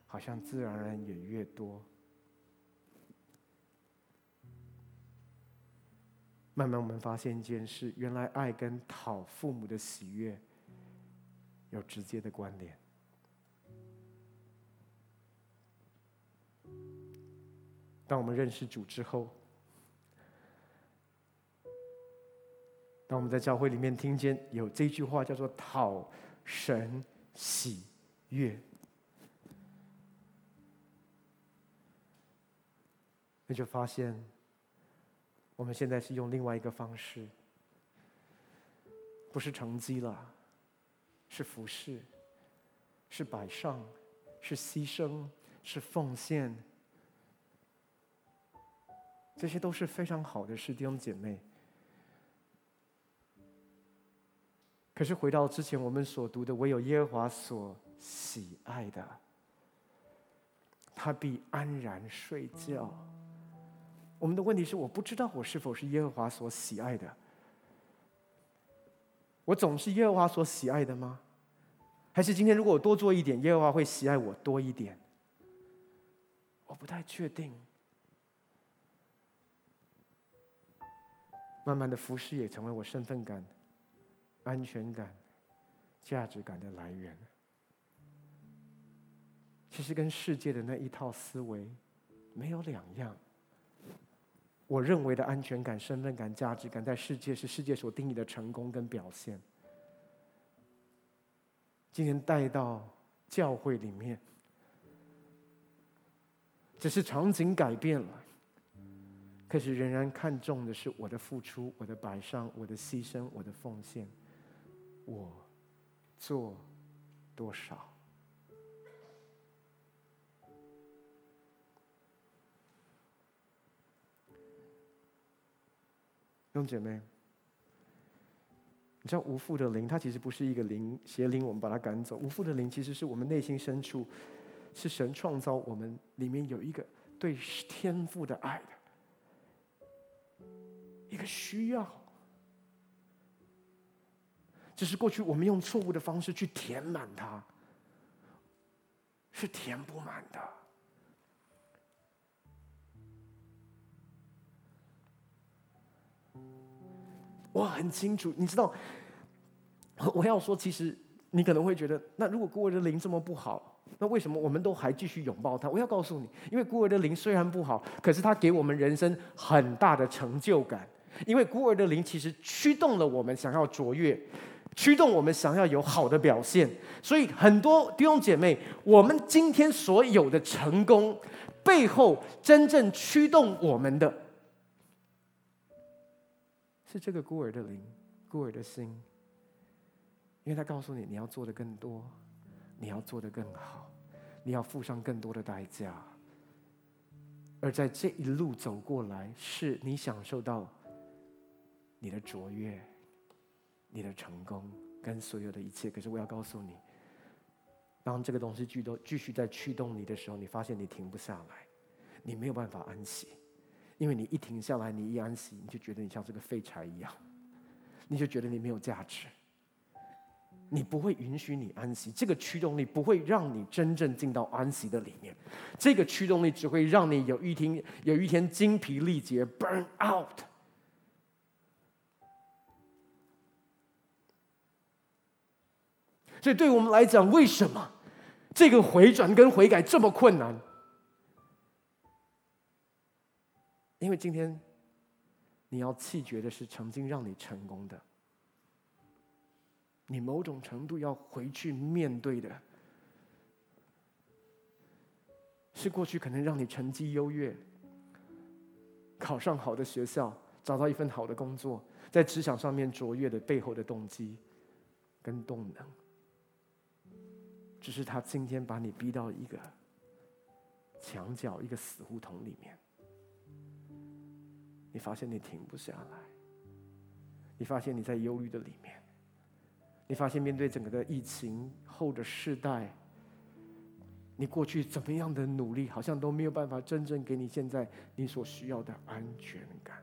[SPEAKER 2] 好像自然而然也越多。慢慢，我们发现一件事：原来爱跟讨父母的喜悦有直接的关联。当我们认识主之后，当我们在教会里面听见有这句话叫做“讨神”。喜悦，那就发现，我们现在是用另外一个方式，不是成绩了，是服侍，是摆上，是牺牲，是奉献，这些都是非常好的事，弟兄姐妹。可是回到之前我们所读的，唯有耶和华所喜爱的，他必安然睡觉。我们的问题是，我不知道我是否是耶和华所喜爱的。我总是耶和华所喜爱的吗？还是今天如果我多做一点，耶和华会喜爱我多一点？我不太确定。慢慢的，服侍也成为我身份感、安全感、价值感的来源。其实跟世界的那一套思维没有两样。我认为的安全感、身份感、价值感，在世界是世界所定义的成功跟表现。今天带到教会里面，只是场景改变了，可是仍然看重的是我的付出、我的摆上、我的牺牲、我的奉献，我做多少？弟姐妹。你知道无父的灵，它其实不是一个灵邪灵，我们把它赶走。无父的灵其实是我们内心深处，是神创造我们里面有一个对天父的爱的一个需要。只是过去我们用错误的方式去填满它，是填不满的。我很清楚，你知道，我要说，其实你可能会觉得，那如果孤儿的灵这么不好，那为什么我们都还继续拥抱他？我要告诉你，因为孤儿的灵虽然不好，可是他给我们人生很大的成就感。因为孤儿的灵其实驱动了我们想要卓越，驱动我们想要有好的表现。所以很多弟兄姐妹，我们今天所有的成功背后，真正驱动我们的。是这个孤儿的灵，孤儿的心，因为他告诉你，你要做的更多，你要做的更好，你要付上更多的代价。而在这一路走过来，是你享受到你的卓越、你的成功跟所有的一切。可是我要告诉你，当这个东西继续继续在驱动你的时候，你发现你停不下来，你没有办法安息。因为你一停下来，你一安息，你就觉得你像这个废柴一样，你就觉得你没有价值，你不会允许你安息。这个驱动力不会让你真正进到安息的里面，这个驱动力只会让你有一天有一天精疲力竭，burn out。所以，对我们来讲，为什么这个回转跟悔改这么困难？因为今天你要弃绝的是曾经让你成功的，你某种程度要回去面对的，是过去可能让你成绩优越、考上好的学校、找到一份好的工作、在职场上面卓越的背后的动机跟动能，只是他今天把你逼到一个墙角、一个死胡同里面。你发现你停不下来，你发现你在忧虑的里面，你发现面对整个的疫情后的世代，你过去怎么样的努力，好像都没有办法真正给你现在你所需要的安全感。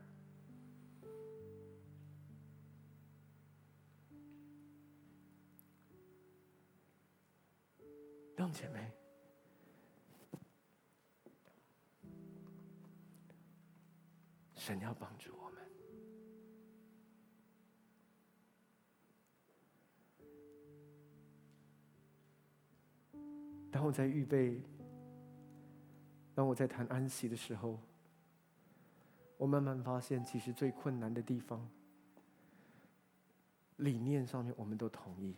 [SPEAKER 2] 让姐妹。神要帮助我们。当我在预备，当我在谈安息的时候，我慢慢发现，其实最困难的地方，理念上面我们都同意，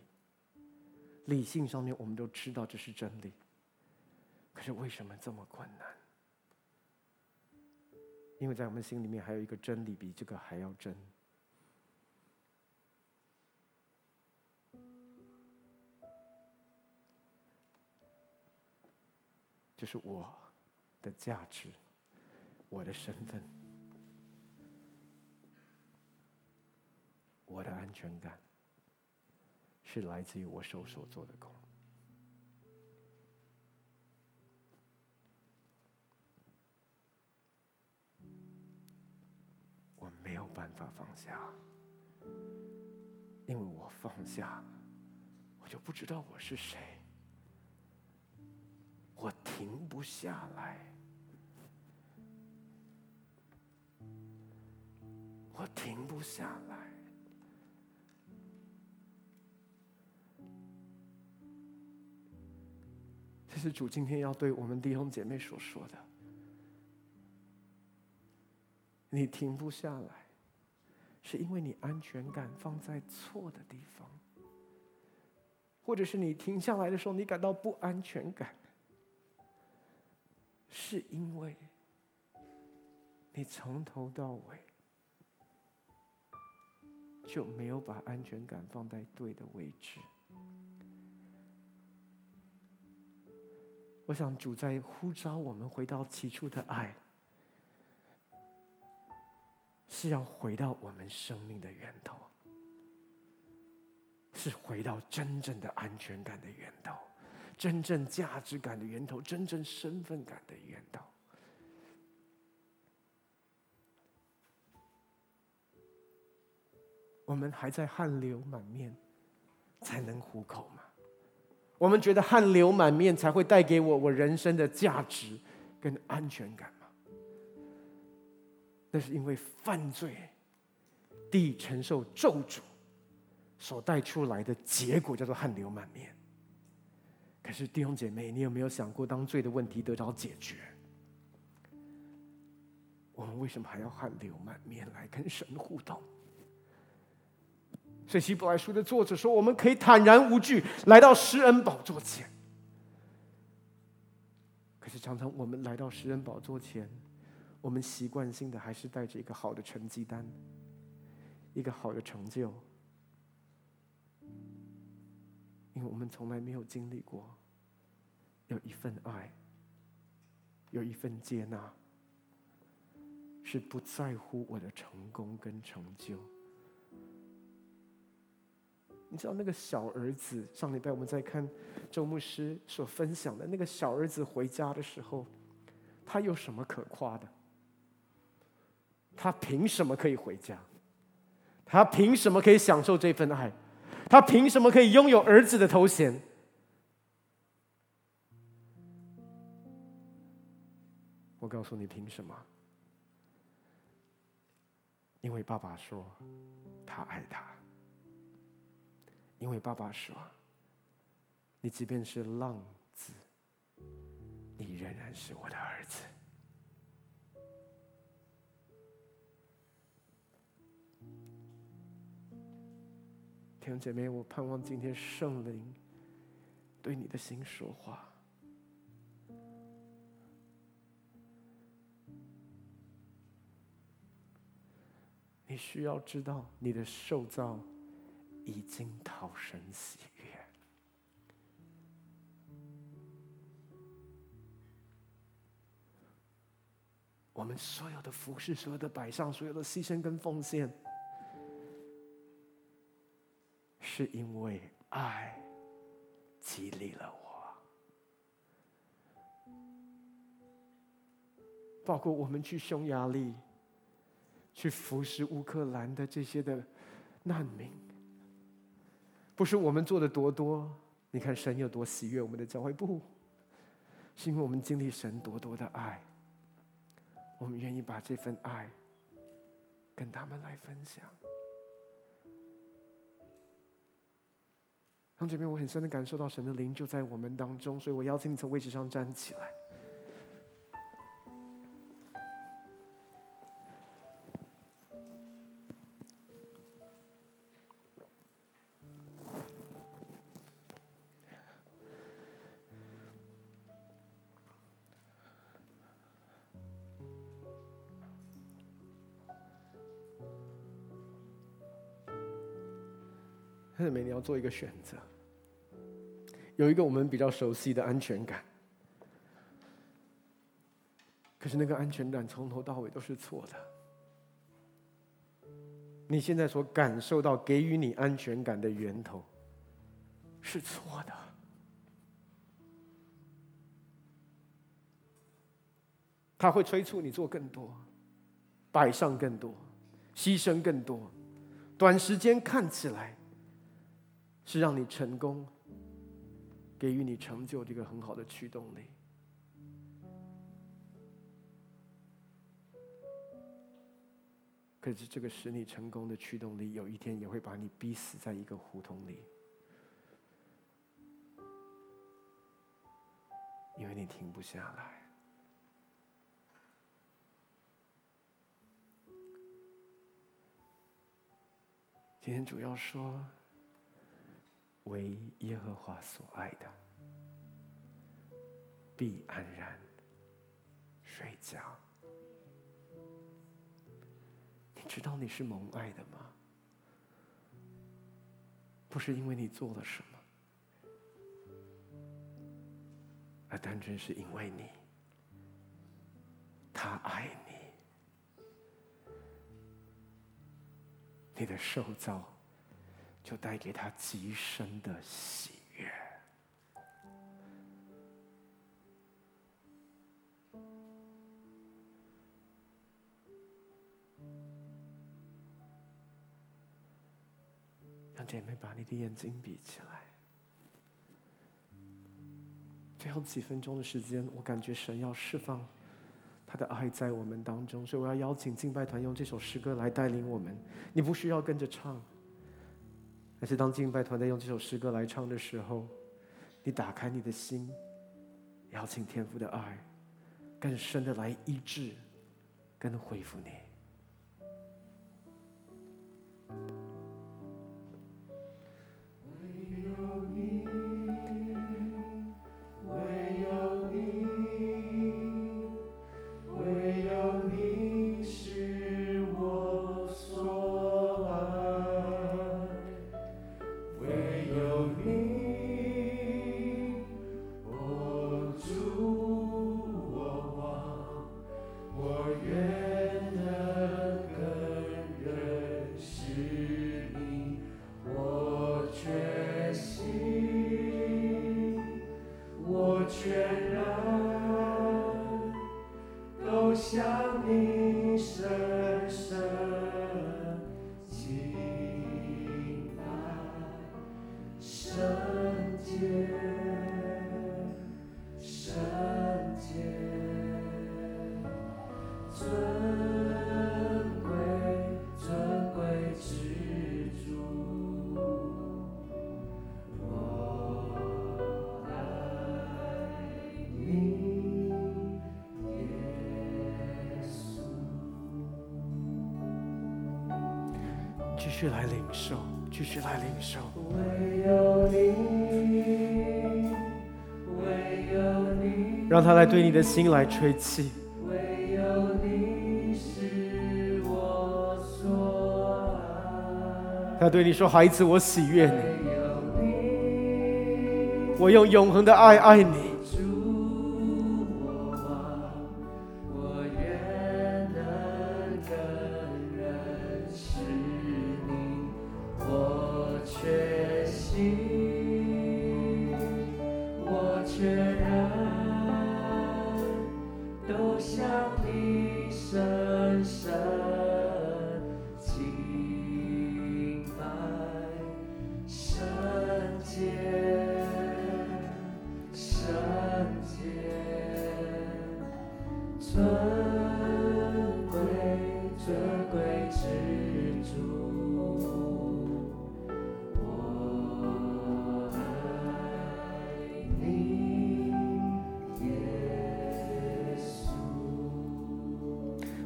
[SPEAKER 2] 理性上面我们都知道这是真理，可是为什么这么困难？因为在我们心里面还有一个真理比这个还要真，就是我的价值，我的身份，我的安全感，是来自于我手所做的工。法放下，因为我放下，我就不知道我是谁，我停不下来，我停不下来。这是主今天要对我们弟兄姐妹所说的。你停不下来，是因为你安全感放在错的地方，或者是你停下来的时候，你感到不安全感，是因为你从头到尾就没有把安全感放在对的位置。我想主在呼召我们回到起初的爱。是要回到我们生命的源头，是回到真正的安全感的源头，真正价值感的源头，真正身份感的源头。我们还在汗流满面才能糊口吗？我们觉得汗流满面才会带给我我人生的价值跟安全感。那是因为犯罪，地承受咒诅所带出来的结果，叫做汗流满面。可是弟兄姐妹，你有没有想过，当罪的问题得到解决，我们为什么还要汗流满面来跟神互动？所以希伯来书的作者说，我们可以坦然无惧来到施恩宝座前。可是常常我们来到施恩宝座前。我们习惯性的还是带着一个好的成绩单，一个好的成就，因为我们从来没有经历过有一份爱，有一份接纳，是不在乎我的成功跟成就。你知道那个小儿子，上礼拜我们在看周牧师所分享的那个小儿子回家的时候，他有什么可夸的？他凭什么可以回家？他凭什么可以享受这份爱？他凭什么可以拥有儿子的头衔？我告诉你，凭什么？因为爸爸说他爱他。因为爸爸说，你即便是浪子，你仍然是我的儿子。弟兄姐妹，我盼望今天圣灵对你的心说话。你需要知道，你的受造已经讨神喜悦。我们所有的服侍，所有的摆上，所有的牺牲跟奉献。是因为爱激励了我，包括我们去匈牙利，去服侍乌克兰的这些的难民，不是我们做的多多，你看神有多喜悦我们的教会，不，是因为我们经历神多多的爱，我们愿意把这份爱跟他们来分享。从这边，我很深的感受到神的灵就在我们当中，所以我邀请你从位置上站起来。要做一个选择，有一个我们比较熟悉的安全感，可是那个安全感从头到尾都是错的。你现在所感受到给予你安全感的源头是错的，他会催促你做更多，摆上更多，牺牲更多，短时间看起来。
[SPEAKER 3] 是让你成功，给予你成就这个很好的驱动力。可是这个使你成功的驱动力，有一天也会把你逼死在一个胡同里，因为你停不下来。今天主要说，为耶和华所爱的，必安然睡觉。你知道你是蒙爱的吗？不是因为你做了什么，而单纯是因为你，他爱你，你的受造就带给他极深的喜悦。让姐妹，把你的眼睛闭起来。最后几分钟的时间，我感觉神要释放他的爱在我们当中，所以我要邀请敬拜团用这首诗歌来带领我们。你不需要跟着唱，但是当敬拜团在用这首诗歌来唱的时候，你打开你的心，邀请天父的爱更深的来医治，跟恢复你。续来领受，继续来领受。唯有你，唯有你，让他来对你的心来吹气。唯有你是我所爱。他对你说：“孩子，我喜悦你，我用永恒的爱爱你。”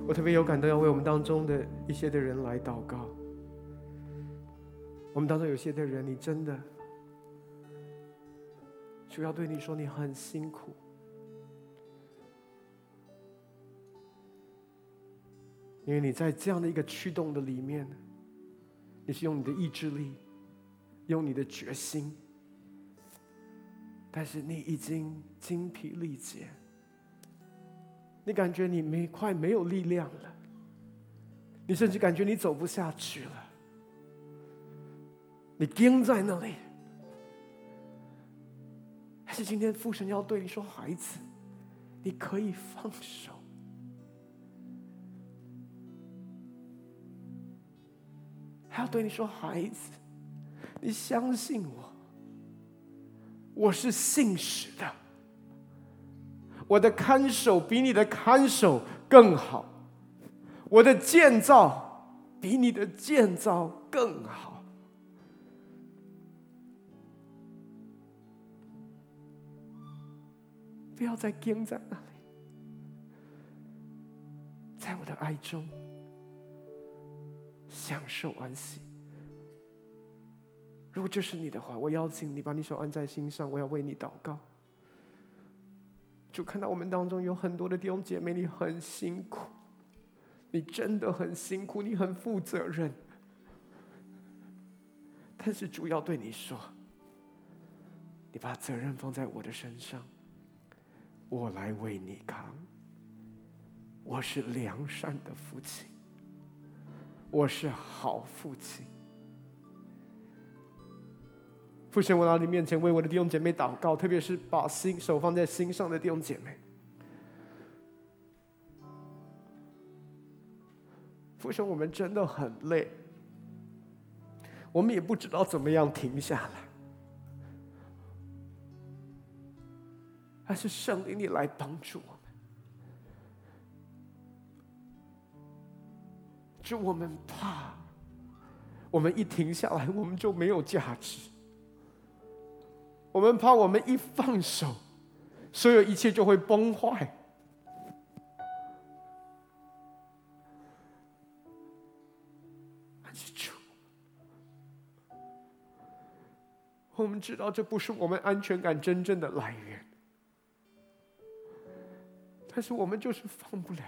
[SPEAKER 3] 我特别有感动，要为我们当中的一些的人来祷告。我们当中有些的人，你真的主要对你说，你很辛苦，因为你在这样的一个驱动的里面，你是用你的意志力，用你的决心，但是你已经精疲力竭。你感觉你没快没有力量了，你甚至感觉你走不下去了，你钉在那里。还是今天父神要对你说：“孩子，你可以放手。”还要对你说：“孩子，
[SPEAKER 2] 你相信我，我是信实的。我的看守比你的看守更好，我的建造比你的建造更好。不要再跟在那里，在我的爱中享受安息。如果这是你的话，我邀请你把你手按在心上，我要为你祷告。就看到我们当中有很多的弟兄姐妹，你很辛苦，你真的很辛苦，你很负责任。但是主要对你说，你把责任放在我的身上，我来为你扛。我是良善的父亲，我是好父亲。父神，我到你面前为我的弟兄姐妹祷告，特别是把心手放在心上的弟兄姐妹。父神，我们真的很累，我们也不知道怎么样停下来，还是圣灵你来帮助我们，就我们怕，我们一停下来，我们就没有价值。我们怕我们一放手，所有一切就会崩坏。我们知道这不是我们安全感真正的来源，但是我们就是放不了，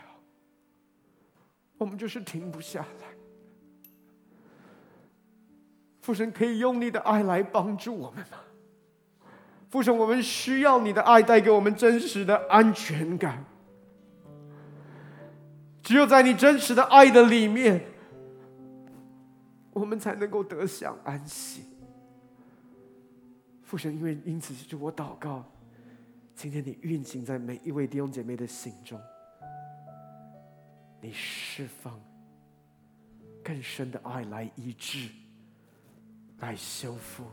[SPEAKER 2] 我们就是停不下来。父神可以用你的爱来帮助我们吗？父神，我们需要你的爱带给我们真实的安全感。只有在你真实的爱的里面，我们才能够得享安息。父神，因为因此，就我祷告，今天你运行在每一位弟兄姐妹的心中，你释放更深的爱来医治，来修复。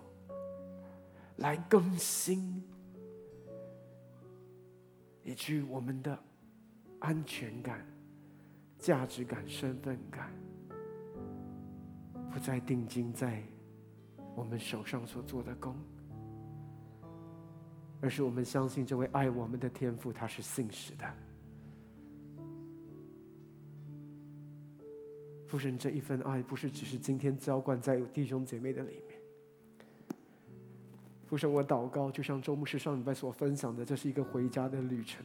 [SPEAKER 2] 来更新，以及我们的安全感、价值感、身份感，不再定睛在我们手上所做的工，而是我们相信这位爱我们的天父，他是信实的。父神，这一份爱不是只是今天浇灌在弟兄姐妹的里面。父神，我祷告，就像周牧师上礼拜所分享的，这是一个回家的旅程。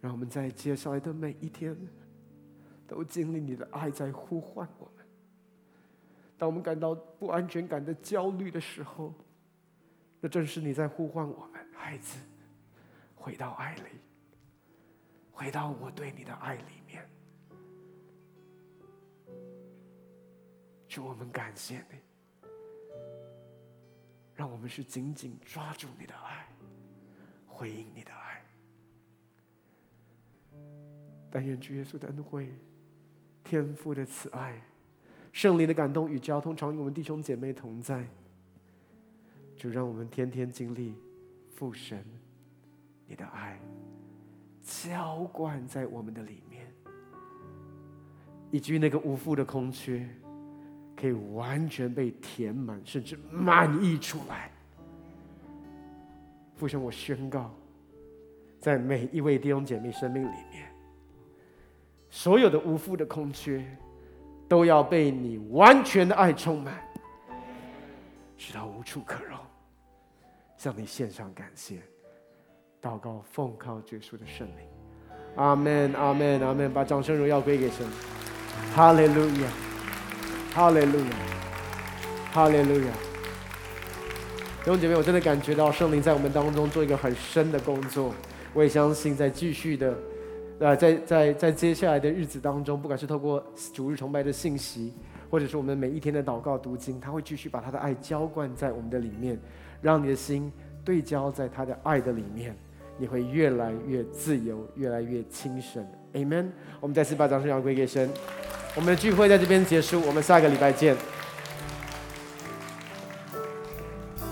[SPEAKER 2] 让我们在接下来的每一天，都经历你的爱在呼唤我们。当我们感到不安全感的焦虑的时候，那正是你在呼唤我们，孩子，回到爱里，回到我对你的爱里面。祝我们感谢你。让我们是紧紧抓住你的爱，回应你的爱。但愿主耶稣的恩惠、天父的慈爱、圣灵的感动与交通，常与我们弟兄姐妹同在。就让我们天天经历父神你的爱，浇灌在我们的里面，以至于那个无父的空缺。可以完全被填满，甚至满溢出来。父神，我宣告，在每一位弟兄姐妹生命里面，所有的无父的空缺，都要被你完全的爱充满，直到无处可容。向你献上感谢，祷告奉靠耶稣的圣灵，阿门，阿门，阿门。把掌声荣耀归给神，哈利路亚。哈利路亚，哈利路亚！弟兄姐妹，我真的感觉到圣灵在我们当中做一个很深的工作。我也相信，在继续的，呃，在在在接下来的日子当中，不管是透过主日崇拜的信息，或者是我们每一天的祷告读经，他会继续把他的爱浇灌在我们的里面，让你的心对焦在他的爱的里面，你会越来越自由，越来越轻省。Amen。我们再次把掌声要归给神。我们的聚会在这边结束，我们下个礼拜见。